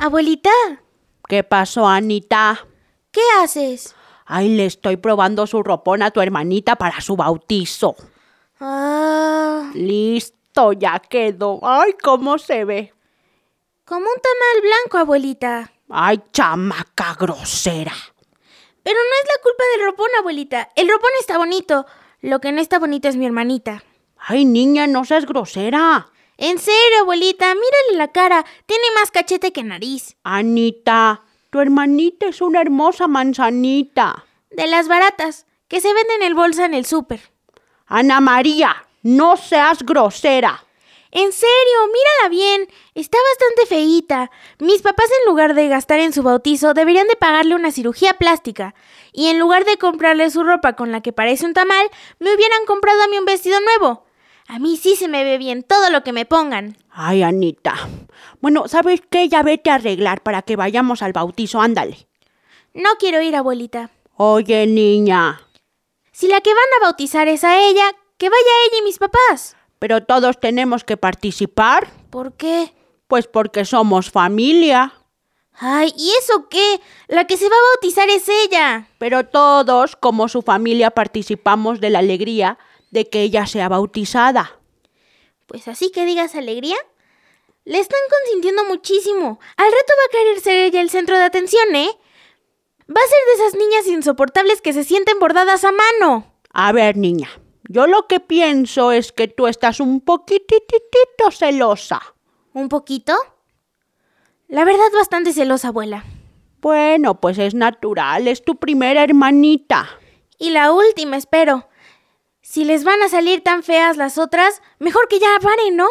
Abuelita, ¿Qué pasó, Anita? ¿qué haces? Ay, le estoy probando su ropón a tu hermanita para su bautizo. Ah, Listo, ya quedó. Ay, cómo se ve. como un tamal blanco, abuelita. Ay, chamaca grosera. Pero no es la culpa del ropón, abuelita. El ropón está bonito. Lo que no está bonito es mi hermanita. Ay, niña, no seas grosera. En serio, abuelita, mírale la cara. Tiene más cachete que nariz. Anita, tu hermanita es una hermosa manzanita. De las baratas, que se venden en bolsa en el súper. Ana María, no seas grosera. En serio, mírala bien. Está bastante feíta. Mis papás en lugar de gastar en su bautizo deberían de pagarle una cirugía plástica. Y en lugar de comprarle su ropa con la que parece un tamal, me hubieran comprado a mí un vestido nuevo. A mí sí se me ve bien todo lo que me pongan. Ay, Anita. Bueno, ¿sabes qué? Ya vete a arreglar para que vayamos al bautizo, ándale. No quiero ir, abuelita. Oye, niña. Si la que van a bautizar es a ella, que vaya ella y mis papás. Pero todos tenemos que participar. ¿Por qué? Pues porque somos familia. Ay, ¿y eso qué? La que se va a bautizar es ella. Pero todos, como su familia, participamos de la alegría de que ella sea bautizada. Pues así que digas alegría. Le están consintiendo muchísimo. Al rato va a querer ser ella el centro de atención, ¿eh? Va a ser de esas niñas insoportables que se sienten bordadas a mano. A ver, niña, yo lo que pienso es que tú estás un poquititito celosa. ¿Un poquito? La verdad, bastante celosa, abuela. Bueno, pues es natural, es tu primera hermanita. Y la última, espero. Si les van a salir tan feas las otras, mejor que ya paren, ¿no?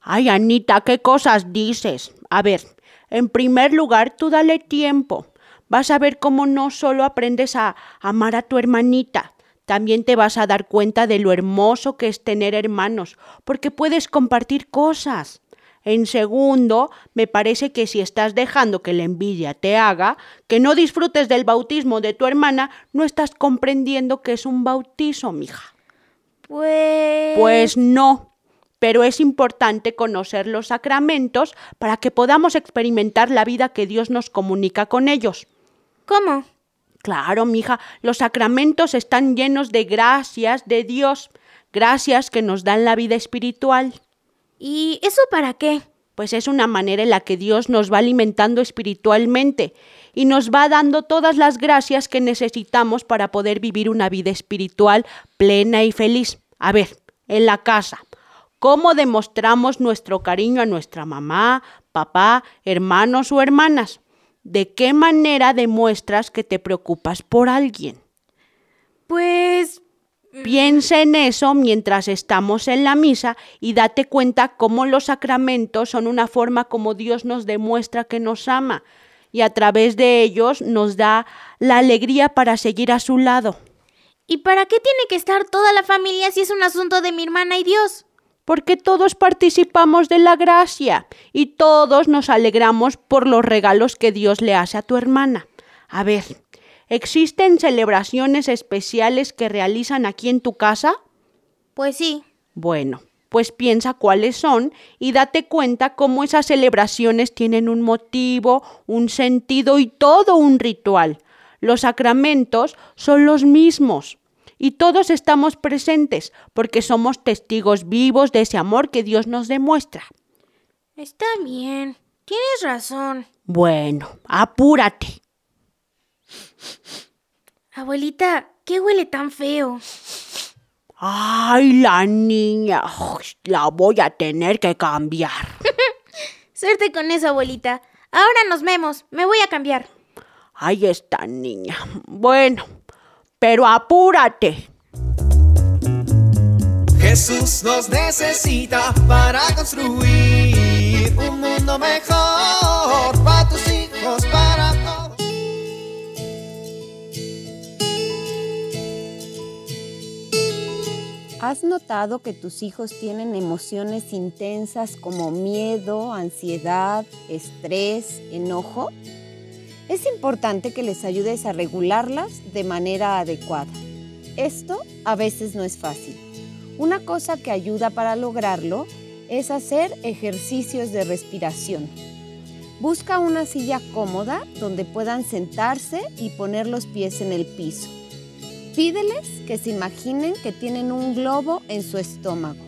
Ay, Anita, ¿qué cosas dices? A ver, en primer lugar, tú dale tiempo. Vas a ver cómo no solo aprendes a amar a tu hermanita, también te vas a dar cuenta de lo hermoso que es tener hermanos, porque puedes compartir cosas. En segundo, me parece que si estás dejando que la envidia te haga, que no disfrutes del bautismo de tu hermana, no estás comprendiendo que es un bautizo, mija. Pues... Pues no. Pero es importante conocer los sacramentos para que podamos experimentar la vida que Dios nos comunica con ellos. ¿Cómo? Claro, mija, los sacramentos están llenos de gracias de Dios, gracias que nos dan la vida espiritual. ¿Y eso para qué? Pues es una manera en la que Dios nos va alimentando espiritualmente y nos va dando todas las gracias que necesitamos para poder vivir una vida espiritual plena y feliz. A ver, en la casa, ¿cómo demostramos nuestro cariño a nuestra mamá, papá, hermanos o hermanas? ¿De qué manera demuestras que te preocupas por alguien? Piensa en eso mientras estamos en la misa y date cuenta cómo los sacramentos son una forma como Dios nos demuestra que nos ama y a través de ellos nos da la alegría para seguir a su lado. ¿Y para qué tiene que estar toda la familia si es un asunto de mi hermana y Dios? Porque todos participamos de la gracia y todos nos alegramos por los regalos que Dios le hace a tu hermana. A ver, ¿existen celebraciones especiales que realizan aquí en tu casa? Pues sí. Bueno, pues piensa cuáles son y date cuenta cómo esas celebraciones tienen un motivo, un sentido y todo un ritual. Los sacramentos son los mismos y todos estamos presentes porque somos testigos vivos de ese amor que Dios nos demuestra. Está bien. Tienes razón. Bueno, apúrate. Abuelita, ¿qué huele tan feo? Ay, la niña. La voy a tener que cambiar. Suerte con eso, abuelita. Ahora nos vemos. Me voy a cambiar. Ay, esta niña. Bueno, pero apúrate. Jesús nos necesita para construir un mundo mejor para tus hijos, para ¿Has notado que tus hijos tienen emociones intensas como miedo, ansiedad, estrés, enojo? Es importante que les ayudes a regularlas de manera adecuada. Esto a veces no es fácil. Una cosa que ayuda para lograrlo es hacer ejercicios de respiración. Busca una silla cómoda donde puedan sentarse y poner los pies en el piso. Pídeles que se imaginen que tienen un globo en su estómago.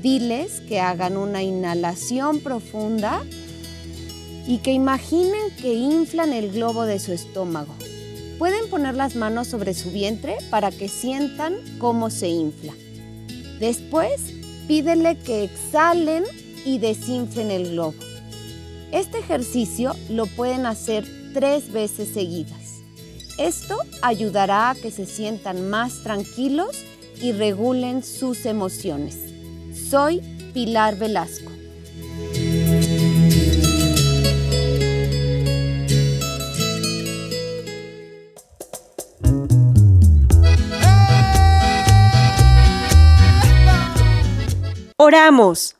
Diles que hagan una inhalación profunda y que imaginen que inflan el globo de su estómago. Pueden poner las manos sobre su vientre para que sientan cómo se infla. Después, pídele que exhalen y desinflen el globo. Este ejercicio lo pueden hacer tres veces seguidas. Esto ayudará a que se sientan más tranquilos y regulen sus emociones. Soy Pilar Velasco. Oramos.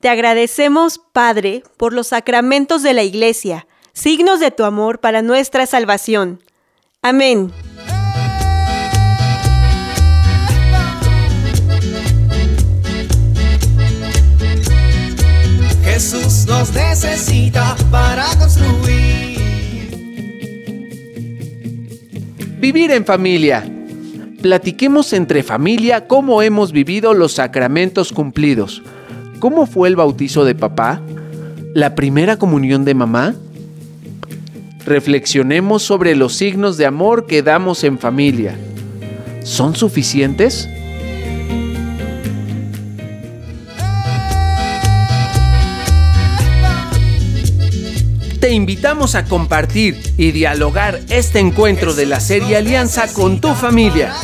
Te agradecemos, Padre, por los sacramentos de la Iglesia, signos de tu amor para nuestra salvación. Amén. Jesús nos necesita para construir. Vivir en familia. Platiquemos entre familia cómo hemos vivido los sacramentos cumplidos. ¿Cómo fue el bautizo de papá? ¿La primera comunión de mamá? Reflexionemos sobre los signos de amor que damos en familia. ¿Son suficientes? Te invitamos a compartir y dialogar este encuentro de la serie Alianza con tu familia.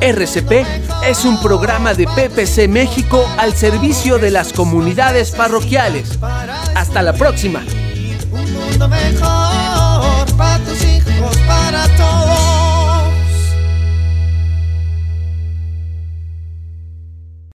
RCP es un programa de PPC México al servicio de las comunidades parroquiales. Hasta la próxima mundo mejor para tus hijos, para todos.